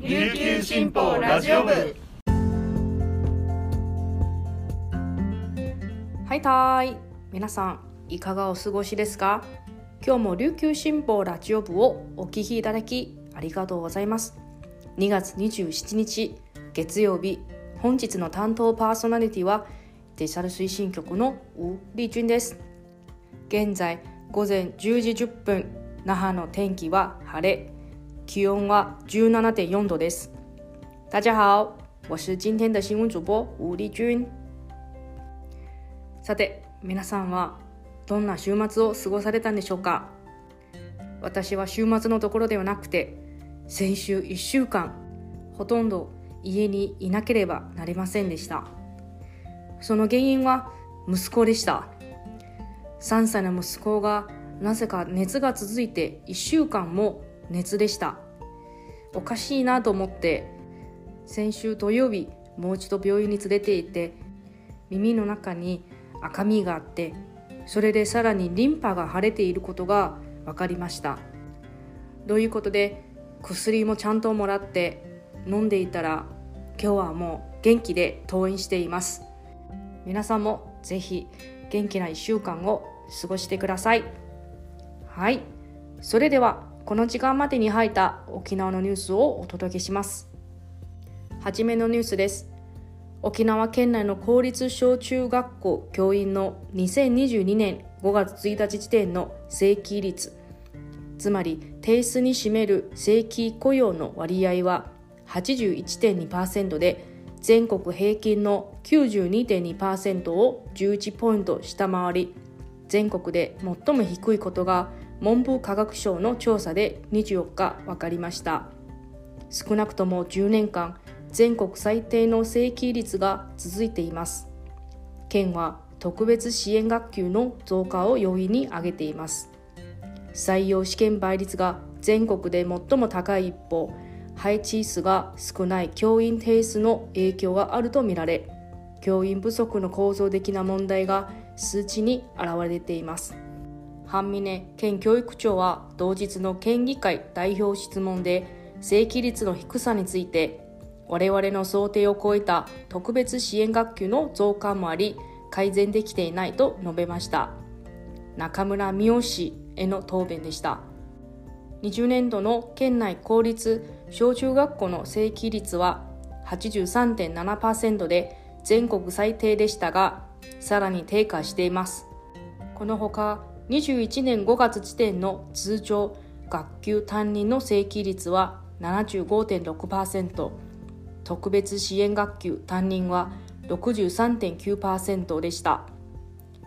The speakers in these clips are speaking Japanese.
琉球新報ラジオ部。はいたーい。皆さんいかがお過ごしですか？今日も琉球新報ラジオ部をお聞きいただきありがとうございます。2月27日月曜日本日の担当パーソナリティはデジタル推進局のウ・リジュンです。現在午前10時10分那覇の天気は晴れ。気温は17.4度です。大家好我是今天的新闻主播吴丽君。さて皆さんはどんな週末を過ごされたんでしょうか？私は週末のところではなくて先週1週間ほとんど家にいなければなりませんでした。その原因は息子でした。3歳の息子がなぜか熱が続いて1週間も熱でした。おかしいなと思って先週土曜日もう一度病院に連れて行って耳の中に赤みがあってそれでさらにリンパが腫れていることが分かりました。ということで薬もちゃんともらって飲んでいたら今日はもう元気で登院しています。皆さんもぜひ元気な1週間を過ごしてください。はい。それではこの時間までに入った沖縄のニュースをお届けします。はじめのニュースです。沖縄県内の公立小中学校教員の2022年5月1日時点の正規率つまり定数に占める正規雇用の割合は81.2%で全国平均の92.2%を11ポイント下回り全国で最も低いことが文部科学省の調査で24日分かりました。少なくとも10年間全国最低の正規率が続いています。県は特別支援学級の増加を要因に挙げています。採用試験倍率が全国で最も高い一方配置数が少ない教員定数の影響があるとみられ教員不足の構造的な問題が数値に現れています。半峰県教育長は同日の県議会代表質問で正規率の低さについて我々の想定を超えた特別支援学級の増加もあり改善できていないと述べました。中村美代氏への答弁でした。20年度の県内公立小中学校の正規率は83.7%で全国最低でしたがさらに低下しています。このほか21年5月時点の通常学級担任の正規率は75.6%特別支援学級担任は63.9%でした。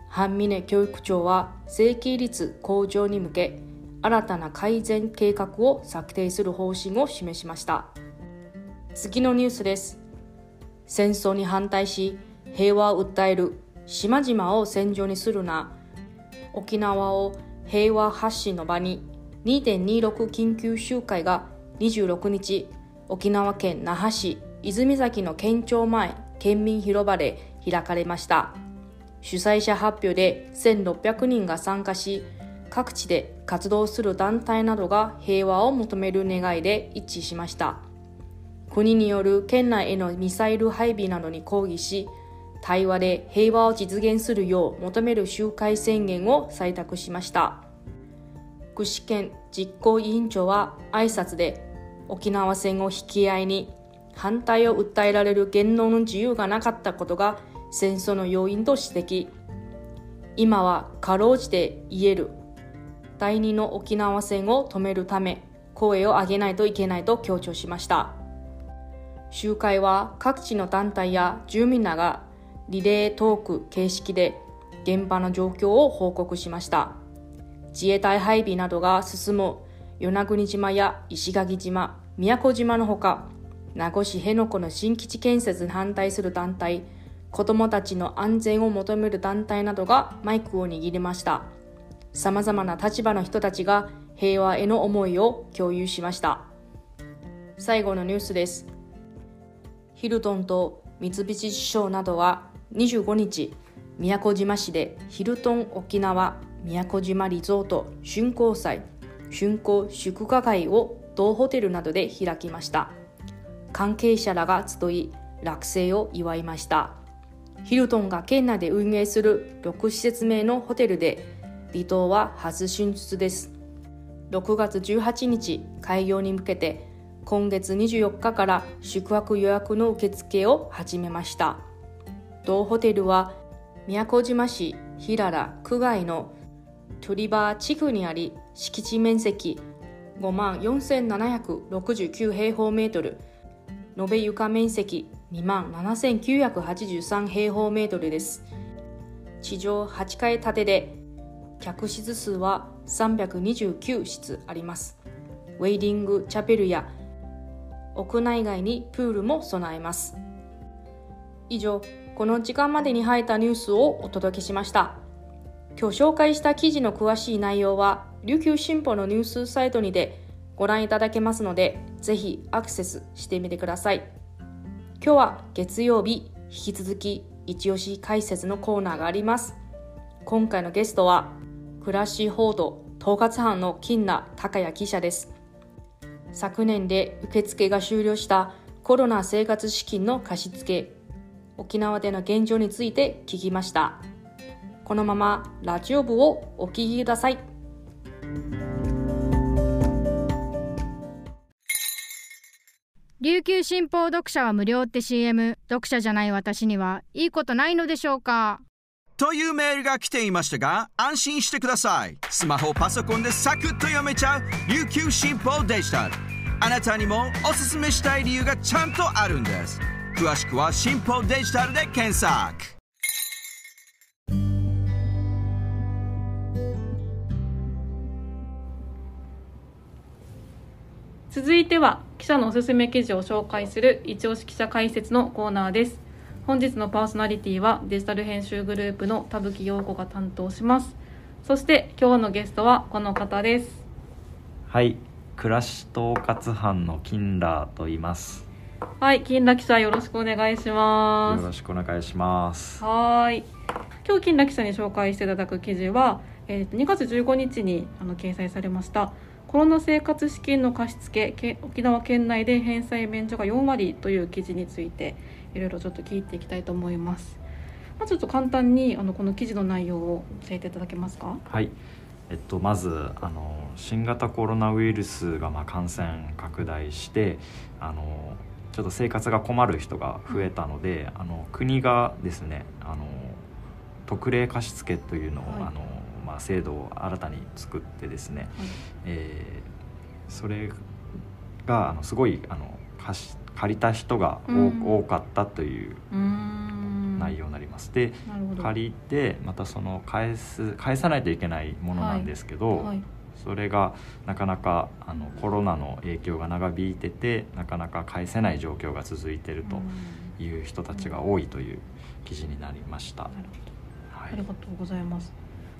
半峰教育長は正規率向上に向け新たな改善計画を策定する方針を示しました。次のニュースです。戦争に反対し平和を訴える島々を戦場にするな。沖縄を平和発信の場に2.26緊急集会が26日沖縄県那覇市泉崎の県庁前県民広場で開かれました。主催者発表で1600人が参加し各地で活動する団体などが平和を求める願いで一致しました。国による県内へのミサイル配備などに抗議し対話で平和を実現するよう求める集会宣言を採択しました。串県実行委員長は挨拶で沖縄戦を引き合いに反対を訴えられる言論の自由がなかったことが戦争の要因と指摘。今はかろうじて言える第二の沖縄戦を止めるため声を上げないといけないと強調しました。集会は各地の団体や住民らがリレートーク形式で現場の状況を報告しました。自衛隊配備などが進む与那国島や石垣島宮古島のほか名護市辺野古の新基地建設に反対する団体子どもたちの安全を求める団体などがマイクを握りました。さまざまな立場の人たちが平和への思いを共有しました。最後のニュースです。ヒルトンと三菱地所などは25日宮古島市でヒルトン沖縄宮古島リゾート竣工祭竣工祝賀会を同ホテルなどで開きました。関係者らが集い落成を祝いました。ヒルトンが県内で運営する6施設目のホテルで離島は初進出です。6月18日開業に向けて今月24日から宿泊予約の受付を始めました。同ホテルは宮古島市平良区外のトリバー地区にあり敷地面積5万4769平方メートル延べ床面積2万7983平方メートルです。地上8階建てで客室数は329室あります。ウェイディングチャペルや屋内外にプールも備えます。以上この時間までに入ったニュースをお届けしました。今日紹介した記事の詳しい内容は琉球新報のニュースサイトにてご覧いただけますのでぜひアクセスしてみてください。今日は月曜日引き続き一押し解説のコーナーがあります。今回のゲストは暮らし報道統括班の金名高谷記者です。昨年で受付が終了したコロナ生活資金の貸付沖縄での現状について聞きました。このままラジオ部をお聞きください。琉球新報読者は無料って CM 読者じゃない私にはいいことないのでしょうか。というメールが来ていましたが安心してください。スマホパソコンでサクッと読めちゃう琉球新報デジタル。あなたにもおすすめしたい理由がちゃんとあるんです詳しくは新報デジタルで検索。続いては記者のおすすめ記事を紹介する一押し記者解説のコーナーです。本日のパーソナリティはデジタル編集グループの田吹陽子が担当します。そして今日のゲストはこの方です。はい暮らし統括班の金羅と言いますはい金田記者よろしくお願いしまよすろしくお願いします。はーい。今日金田記者に紹介していただく記事は、えーと2月15日にあの掲載されましたコロナ生活資金の貸付け沖縄県内で返済免除が4割という記事についていろいろちょっと聞いていきたいと思います。まずちょっと簡単にあのこの記事の内容を教えていただけますか？はい。えっとまずあの新型コロナウイルスがまあ感染拡大してあのちょっと生活が困る人が増えたので、あの国がですねあの特例貸付というのを、はい。あのまあ、制度を新たに作ってですね、えーそれがあのすごいあの貸し借りた人が多,、うん。多かったという内容になります。で借りてまたその返す返さないといけないものなんですけど、はいそれがなかなかあのコロナの影響が長引いててなかなか返せない状況が続いているという人たちが多いという記事になりました。はいありがとうございます。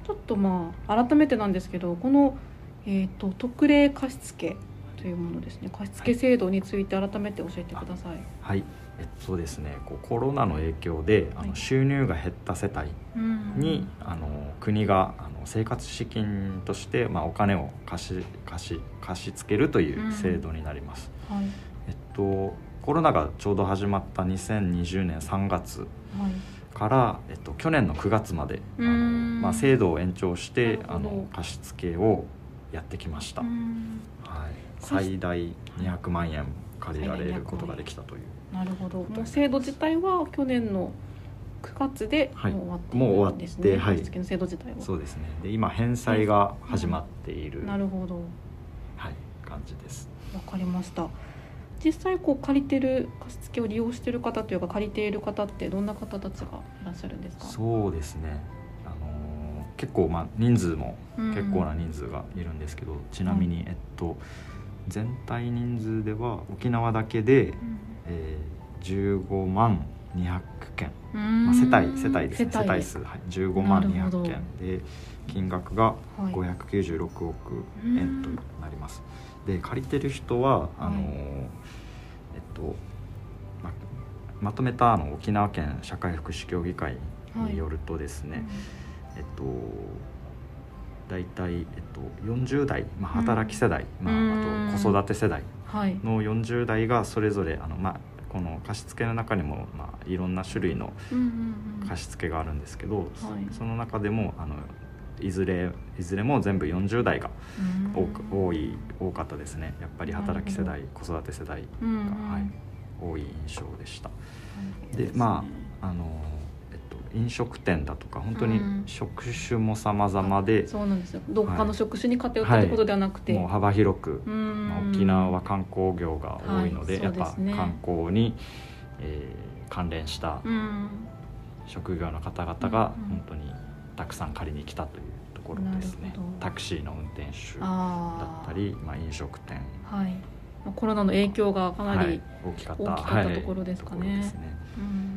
ちょっとまあ改めてなんですけど、このえっ、と特例貸付というものですね。貸付制度について改めて教えてください。はい。えっとですね、こうコロナの影響であはい。の収入が減った世帯に、あの国があの生活資金として、まあ、お金を貸し貸し貸し付けるという制度になります。はい。えっと、コロナがちょうど始まった2020年3月はい。から、えっと、去年の9月まであの、まあ、制度を延長してあの貸し付けをやってきました、うん。はい、最大200万円借りられることができたというなるほど。もう制度自体は去年の9月でもうはい終わっていもう終わっるんですね。てはい貸付の制度自体は。そうですねで今返済が始まっている、なるほど。はい、感じですわかりました。実際こう借りてる貸付を利用してる方というか借りている方ってどんな方たちがいらっしゃるんですか？そうですねあのー結構まあ人数もうん結構な人数がいるんですけど、ちなみに、えっと全体人数では沖縄だけで、えー、15万200件、うん。まあ、世帯世帯ですね。世帯で数、はい、15万なるほど。200件で金額がはい。596億円となります。で借りてる人はあのーはい。えっとままとめたあの沖縄県社会福祉協議会によるとですね、えっと大体、えっと、40代、まあ、働き世代、うんまあ、あと子育て世代はい。の40代がそれぞれあの、まあ、この貸付の中にも、まあ、いろんな種類のうんうんうん。貸付があるんですけど、はい。そその中でもあのいずれいずれも全部40代が多く多い多かったですね。やっぱり働き世代子育て世代が、うんうん。はい、多い印象でした。ででまああの、えっと、飲食店だとか本当にうん職種も様々で、そうなんですよ。どっかの職種に偏ったはいってことではなくて、もう幅広く、うん。まあ、沖縄は観光業が多いので、はいやっぱ観光に、えー関連したうん。職業の方々がうんうん。本当にたくさん借りに来たというところですね。タクシーの運転手だあったり、まあ、飲食店。はい。まあコロナの影響がかなり、はい、大きかった。大きかったところですかね。はいところですねうん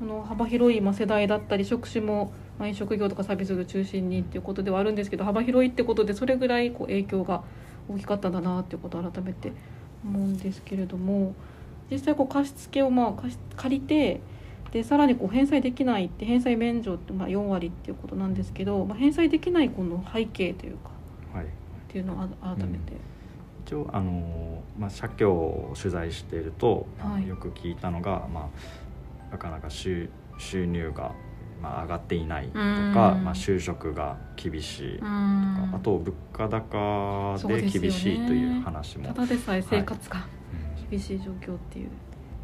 この幅広いまあ世代だったり職種もまあ飲食業とかサービス業中心にっていうことではあるんですけど幅広いってことでそれぐらいこう影響が大きかったんだなっていうことを改めて思うんですけれども実際こう貸付をまあ貸し借りてでさらにこう返済できないって返済免除ってまあ4割っていうことなんですけど、まあ、返済できないこの背景というかはい。っていうのをあ改めて、一応あの、まあ、社協を取材していると、はい。よく聞いたのが、まあ、なかなか収収入が、まあ、上がっていないとか、うん。まあ、就職が厳しいとか、うん。あと物価高で厳しいという話も、ただでさえ生活が、うん。厳しい状況っていう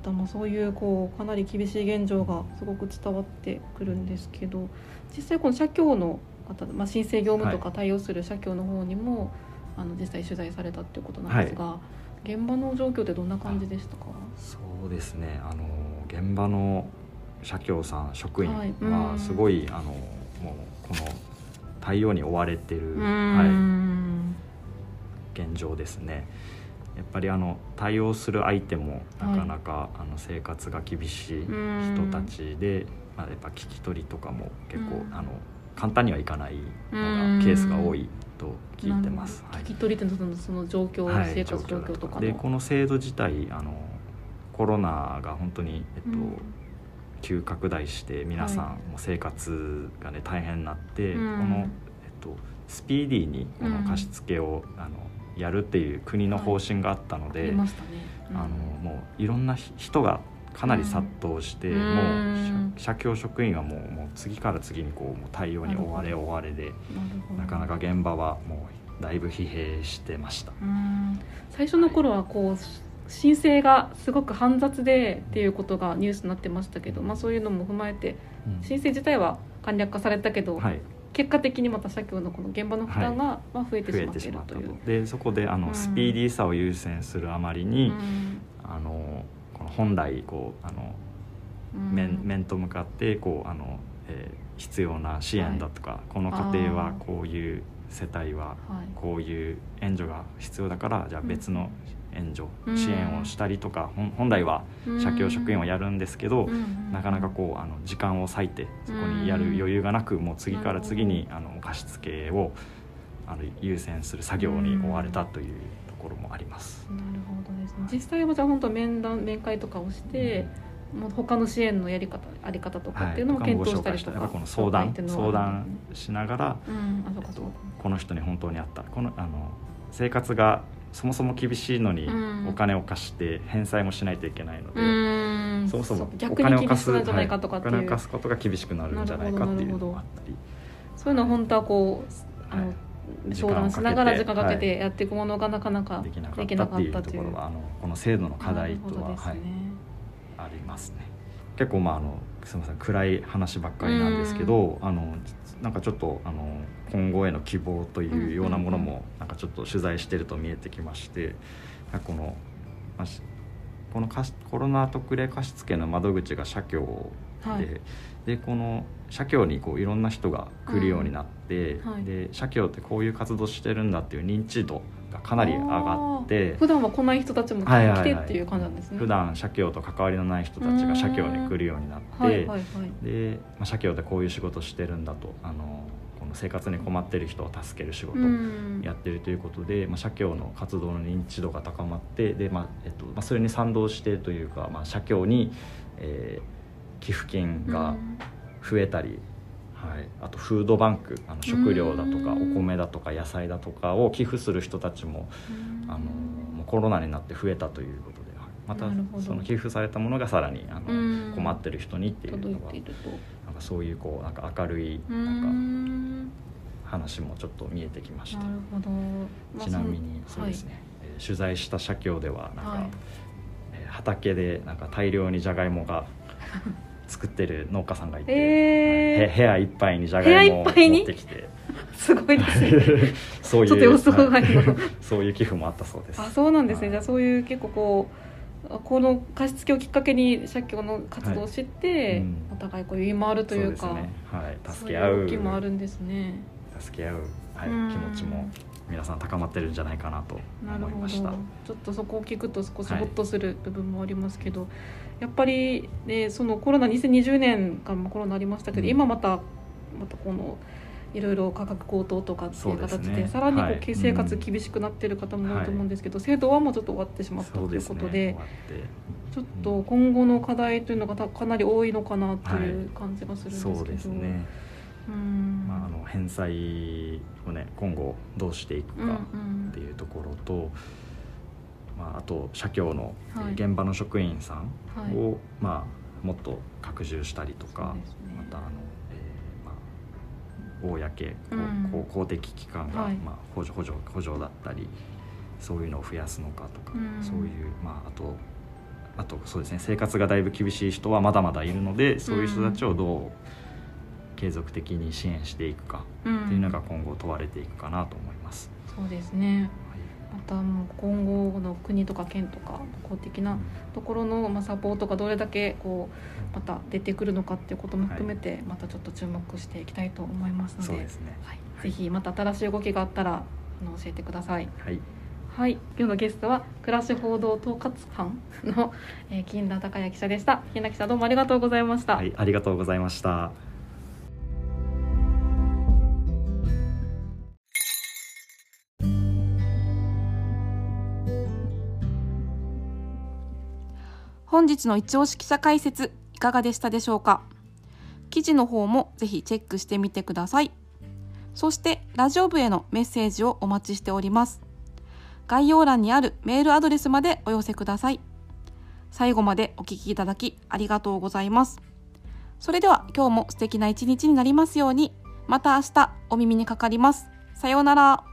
だまあそういうこうかなり厳しい現状がすごく伝わってくるんですけど実際この社協の方、まあ、申請業務とか対応する社協の方にも、あの実際取材されたっていうことなんですが、現場の状況ってどんな感じでしたか？そうですね。あの現場の社協さん職員はい。うん。はすごい、あのもうこの対応に追われてる、うはい、ん現状ですね。やっぱりあの対応する相手もなかなか、あの生活が厳しい人たちで、まあ、やっぱ聞き取りとかも結構、うん。あの簡単にはいかないうん。のがケースが多いと聞いてます。聞き取りってそのその状況、はい。生活状況とかの。でこの制度自体あのコロナが本当に、えっとうん。急拡大して皆さん、はいもう生活がね大変になって、うん。この、えっと、スピーディーにこの貸し付けを、あのやるっていう国の方針があったのあで、りましたね、うん。あのもういろんなひ人がかなり殺到して、うん。もうんう社社協職員はもうもう次から次にこうもう対応に追われ追われでなかなか現場はもうだいぶ疲弊してました。うん。最初の頃はこう申請がすごく煩雑でっていうことがニュースになってましたけど、まあ、そういうのも踏まえて申請自体は簡略化されたけど、はい、結果的にまた社協のこの現場の負担がまあ増えてしまっているという。と。でそこであの、うん。スピーディーさを優先するあまりに、うん。あのこの本来こうあのうん。面面と向かってこうあの、えー必要な支援だとか、この家庭はこういう世帯ははい。こういう援助が必要だからじゃあ別の援助、うん。支援をしたりとか、ほん本来は社協職員はやるんですけど、うんなかなかこうあの時間を割いてそこにやる余裕がなくもう次から次にあの貸付をあの優先する作業に追われたというところもあります。なるほどですね。実際はじゃあ本当面談面会とかをして、もう他の支援のやり方あり方とかっていうのも検討したりとか、やっぱこの相談相談しながら、うん。この人に本当にあったこのあの生活がそもそも厳しいのにうん。お金を貸して返済もしないといけないので、うん。そもそもうお金を貸すくなるんじゃないかとかっていう、はいお金を貸すことが厳しくなるんじゃないかっていう。のもあったりそういうのは本当はこうあの、はい。相談しながら時間かけはいてやっていくものがなかなかできなかったっていう。ところはあのこの制度の課題とは、ねはい、ありますね。結構まああのすみません。暗い話ばっかりなんですけど、あのなんかちょっとあの今後への希望というようなものうんうん。もなんかちょっと取材してると見えてきましてこの、まこのコロナ特例貸付の窓口が社協で,、はいでこの社協にこういろんな人が来るようになって、うんはいで社協ってこういう活動してるんだっていう認知度がかなり上がって普段は来ない人たちもはいはいはい来てっていう感じなんですね、普段社協と関わりのない人たちが社協に来るようになって、はいはいはい。で、まあ、社協でこういう仕事してるんだとあのこの生活に困ってる人を助ける仕事やってるということで、まあ、社協の活動の認知度が高まってで、まあえっとまあ、それに賛同してというか、まあ、社協に、えー寄付金が増えたり、はい、あとフードバンクあの食料だとかおうん。米だとか野菜だとかを寄付する人たちもあのもうコロナになって増えたということではい。またその寄付されたものがさらにあのうん。困ってる人にっていうのがなんかそういうこうなんか明るいうん。なんか話もちょっと見えてきましたなるほど、まあちなみにそそうですね、えー取材した社協ではなんか、はい。えー畑でなんか大量にじゃがいもが作ってる農家さんがいて、えー。はい。へ部屋いっぱいにじゃがいもを持ってきて。すごいですね。そうちょっという予想外のはい そういう寄付もあったそうです。あそうなんですね、はい。じゃあそういう結構こうあこの貸し付けをきっかけに社協の活動を知って、はい。うん。お互いこう言い回るというかそうね。はい、助け合いう動きもあるんですね。助け合う、はい、うん。気持ちも皆さん高まってるんじゃないかなと思いました。ょっとそこを聞くと少しはい。ホッとする部分もありますけど、やっぱり、ね、そのコロナ2020年からもコロナありましたけど、うん。今またまたこのいろいろ価格高騰とかっていう形でね。さらにこう、はい。生活厳しくなってる方も多いと思うんですけど、制度はもうちょっと終わってしまったということで終わって。ちょっと今後の課題というのがたかなり多いのかなという感じがするんですけど、そうですね、うん。まあ、あの返済をね今後どうしていくうんうかんっていうところと、まあ、あと社協のはい。現場の職員さんはい。を、まあ、もっと拡充したりとか、ね。またあの、えーまあ、公うん。公公的機関が、はい。まあ、補助補助補助だったりそういうのを増やすのかとか、うん。そういう、まあ、あとあとそうですね生活がだいぶ厳しい人はまだまだいるのでそういう人たちをどう継続的に支援していくかうんっていうのが今後問われていくかなと思います。そうですねまたもう今後の国とか県とか公的なところのまあサポートがどれだけこうまた出てくるのかっていうことも含めてまたちょっと注目していきたいと思いますので,、そうですねはい、ぜひまた新しい動きがあったらあの教えてください。はいはい、今日のゲストは暮らし報道統括班の、えー、金田孝也記者でした。金田記者どうもありがとうございました。はい、ありがとうございました。本日の一押し記者解説いかがでしたでしょうか？記事の方もぜひチェックしてみてください。そしてラジオ部へのメッセージをお待ちしております。概要欄にあるメールアドレスまでお寄せください。最後までお聞きいただきありがとうございます。それでは今日も素敵な一日になりますように。また明日お耳にかかります。さようなら。